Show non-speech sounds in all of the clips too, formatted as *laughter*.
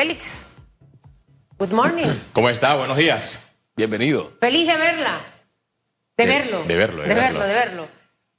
Félix, good morning. *clears throat* ¿Cómo está? Buenos días. Bienvenido. Feliz de verla, de, verlo, de verlo, de de verlo. verlo, de verlo,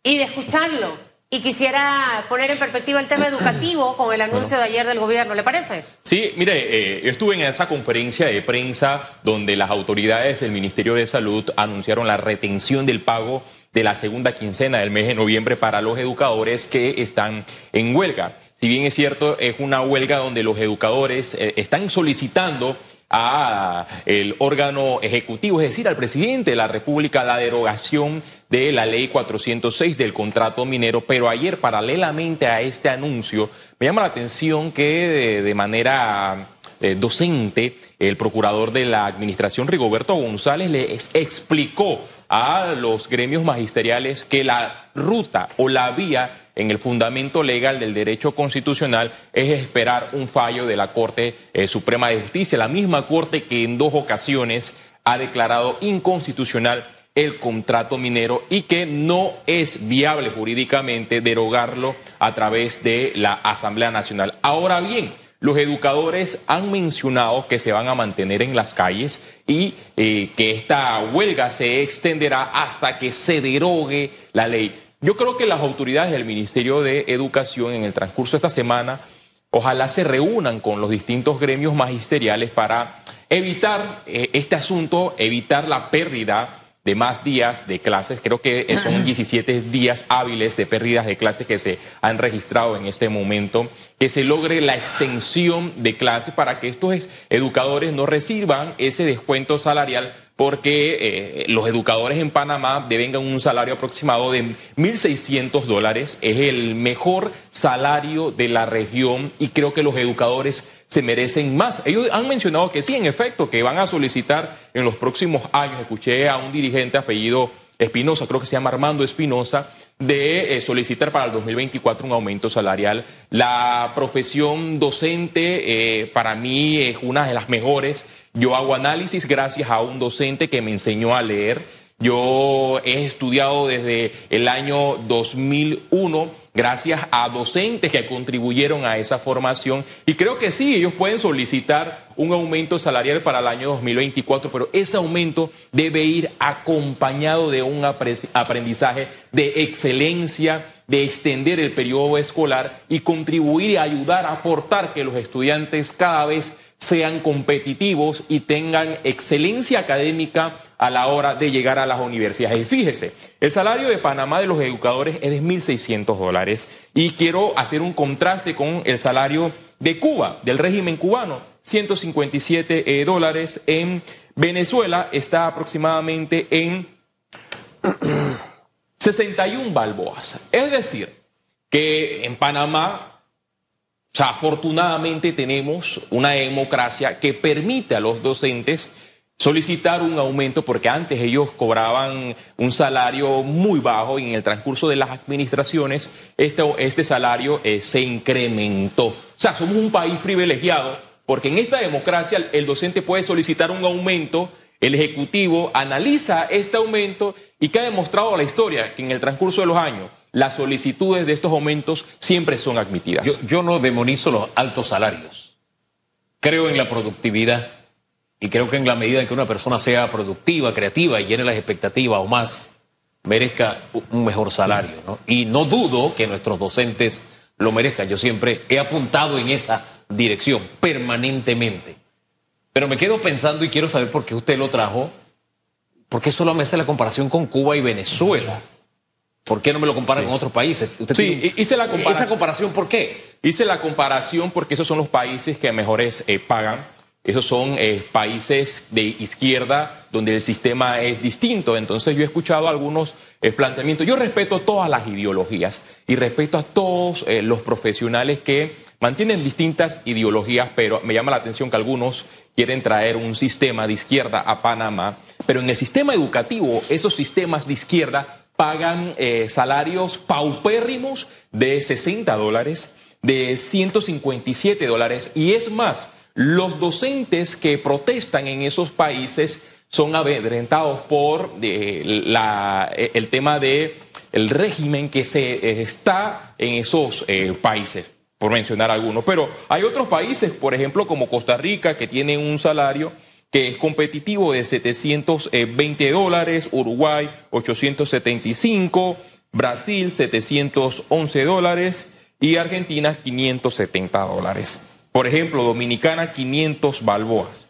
y de escucharlo. Y quisiera poner en perspectiva el tema educativo con el anuncio de ayer del gobierno, ¿le parece? Sí, mire, eh, yo estuve en esa conferencia de prensa donde las autoridades del Ministerio de Salud anunciaron la retención del pago de la segunda quincena del mes de noviembre para los educadores que están en huelga. Si bien es cierto, es una huelga donde los educadores eh, están solicitando a el órgano ejecutivo, es decir, al presidente de la República, la derogación de la ley 406 del contrato minero, pero ayer, paralelamente a este anuncio, me llama la atención que de, de manera eh, docente, el procurador de la administración, Rigoberto González, le explicó a los gremios magisteriales que la ruta o la vía en el fundamento legal del derecho constitucional es esperar un fallo de la Corte eh, Suprema de Justicia, la misma Corte que en dos ocasiones ha declarado inconstitucional el contrato minero y que no es viable jurídicamente derogarlo a través de la Asamblea Nacional. Ahora bien, los educadores han mencionado que se van a mantener en las calles y eh, que esta huelga se extenderá hasta que se derogue la ley. Yo creo que las autoridades del Ministerio de Educación en el transcurso de esta semana ojalá se reúnan con los distintos gremios magisteriales para evitar eh, este asunto, evitar la pérdida de más días de clases. Creo que son 17 días hábiles de pérdidas de clases que se han registrado en este momento. Que se logre la extensión de clases para que estos es- educadores no reciban ese descuento salarial porque eh, los educadores en Panamá deben un salario aproximado de 1.600 dólares. Es el mejor salario de la región y creo que los educadores se merecen más. Ellos han mencionado que sí, en efecto, que van a solicitar en los próximos años. Escuché a un dirigente apellido Espinosa, creo que se llama Armando Espinosa, de eh, solicitar para el 2024 un aumento salarial. La profesión docente eh, para mí es una de las mejores. Yo hago análisis gracias a un docente que me enseñó a leer. Yo he estudiado desde el año 2001 gracias a docentes que contribuyeron a esa formación y creo que sí, ellos pueden solicitar un aumento salarial para el año 2024, pero ese aumento debe ir acompañado de un apre- aprendizaje de excelencia, de extender el periodo escolar y contribuir y ayudar a aportar que los estudiantes cada vez sean competitivos y tengan excelencia académica a la hora de llegar a las universidades. Y fíjese, el salario de Panamá de los educadores es de 1.600 dólares y quiero hacer un contraste con el salario de Cuba, del régimen cubano, 157 eh, dólares. En Venezuela está aproximadamente en *clears throat* 61 balboas. Es decir, que en Panamá o sea, afortunadamente tenemos una democracia que permite a los docentes solicitar un aumento porque antes ellos cobraban un salario muy bajo y en el transcurso de las administraciones este, este salario eh, se incrementó. O sea, somos un país privilegiado porque en esta democracia el, docente puede solicitar un aumento, el Ejecutivo analiza este aumento y que ha demostrado la historia que en el transcurso de los años las solicitudes de estos aumentos siempre son admitidas. Yo, no demonizo los altos salarios. Creo en la productividad y creo que en la medida en que una persona sea productiva, creativa y llene las expectativas o más, merezca un mejor salario. ¿no? Y no dudo que nuestros docentes lo merezcan. Yo siempre he apuntado en esa dirección permanentemente. Pero me quedo pensando y quiero saber por qué usted lo trajo. ¿Por qué solo me hace la comparación con Cuba y Venezuela? ¿Por qué no me lo compara Sí. con otros países? Usted Sí, tiene- hice la comparación. ¿Esa comparación por qué? Hice la comparación porque esos son los países que mejores eh, pagan. Esos son eh, países de izquierda donde el sistema es distinto. Entonces yo he escuchado algunos eh, planteamientos. Yo respeto todas las ideologías y respeto a todos los profesionales que mantienen distintas ideologías, pero me llama la atención que algunos quieren traer un sistema de izquierda a Panamá. Pero en el sistema educativo, esos sistemas de izquierda pagan eh, salarios paupérrimos de 60 dólares, de 157 dólares. Y es más, los docentes que protestan en esos países son amedrentados por eh, eh, el tema de el régimen que se está en esos países. por mencionar algunos. Pero hay otros países, por ejemplo, como Costa Rica, que tiene un salario que es competitivo de 720 dólares, Uruguay 875, Brasil 711 dólares y Argentina 570 dólares. Por ejemplo, Dominicana 500 balboas.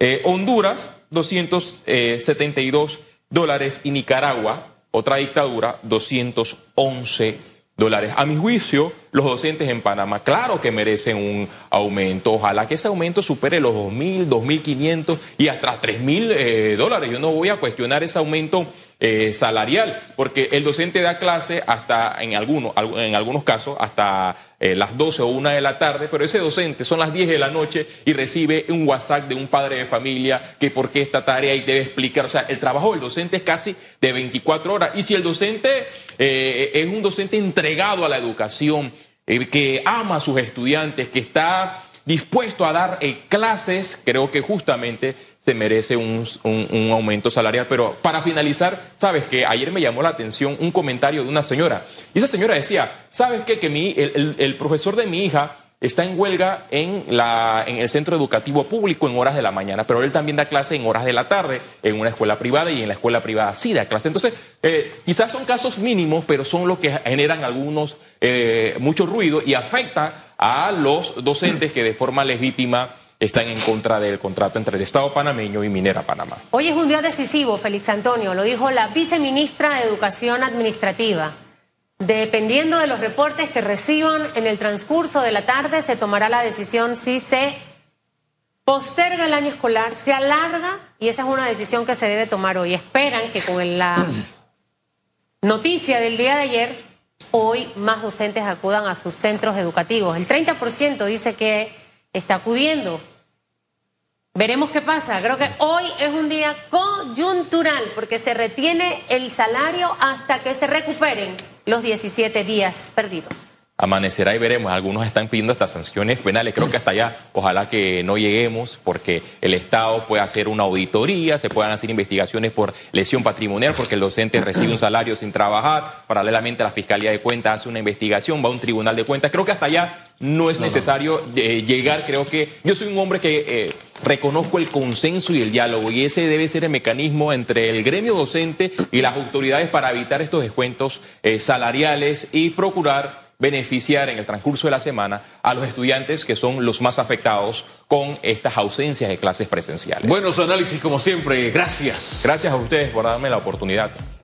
Eh, Honduras 272 dólares y Nicaragua, otra dictadura, 211 dólares. A mi juicio, los docentes en Panamá, claro que merecen un aumento. Ojalá que ese aumento supere los 2.000, 2.500 y hasta 3.000 eh, dólares. Yo no voy a cuestionar ese aumento eh, salarial, porque el docente da clase hasta, en algunos, en algunos casos, hasta eh, las 12 o 1 de la tarde, pero ese docente son las 10 de la noche y recibe un WhatsApp de un padre de familia que por qué esta tarea y debe explicar. O sea, el trabajo del docente es casi de 24 horas. Y si el docente es un docente entregado a la educación, que ama a sus estudiantes, que está dispuesto a dar clases, creo que justamente se merece un, aumento salarial. Pero para finalizar, sabes que ayer me llamó la atención un comentario de una señora. Y esa señora decía, ¿sabes qué? Que mi, el, profesor de mi hija está en huelga en, la, en el centro educativo público en horas de la mañana, pero él también da clase en horas de la tarde en una escuela privada y en la escuela privada sí da clase. Entonces, eh, quizás son casos mínimos, pero son los que generan algunos, eh, mucho ruido y afecta a los docentes que de forma legítima están en contra del contrato entre el Estado panameño y Minera Panamá. Hoy es un día decisivo, Félix Antonio, lo dijo la viceministra de Educación Administrativa. Dependiendo de los reportes que reciban en el transcurso de la tarde, se tomará la decisión si se posterga el año escolar, se alarga, y esa es una decisión que se debe tomar hoy. Esperan que con la *clears throat* noticia del día de ayer, hoy más docentes acudan a sus centros educativos. El 30% dice que está acudiendo. Veremos qué pasa. Creo que hoy es un día coyuntural porque se retiene el salario hasta que se recuperen los 17 días perdidos. Amanecerá y veremos. Algunos están pidiendo estas sanciones penales. Creo que hasta allá ojalá que no lleguemos porque el Estado puede hacer una auditoría, se puedan hacer investigaciones por lesión patrimonial porque el docente recibe un salario sin trabajar. Paralelamente la Fiscalía de Cuentas hace una investigación, va a un tribunal de cuentas. Creo que hasta allá no es necesario eh, llegar. Creo que yo soy un hombre que eh, reconozco el consenso y el diálogo y ese debe ser el mecanismo entre el gremio docente y las autoridades para evitar estos descuentos eh, salariales y procurar beneficiar en el transcurso de la semana a los estudiantes que son los más afectados con estas ausencias de clases presenciales. Buenos análisis como siempre, gracias. Gracias a ustedes por darme la oportunidad.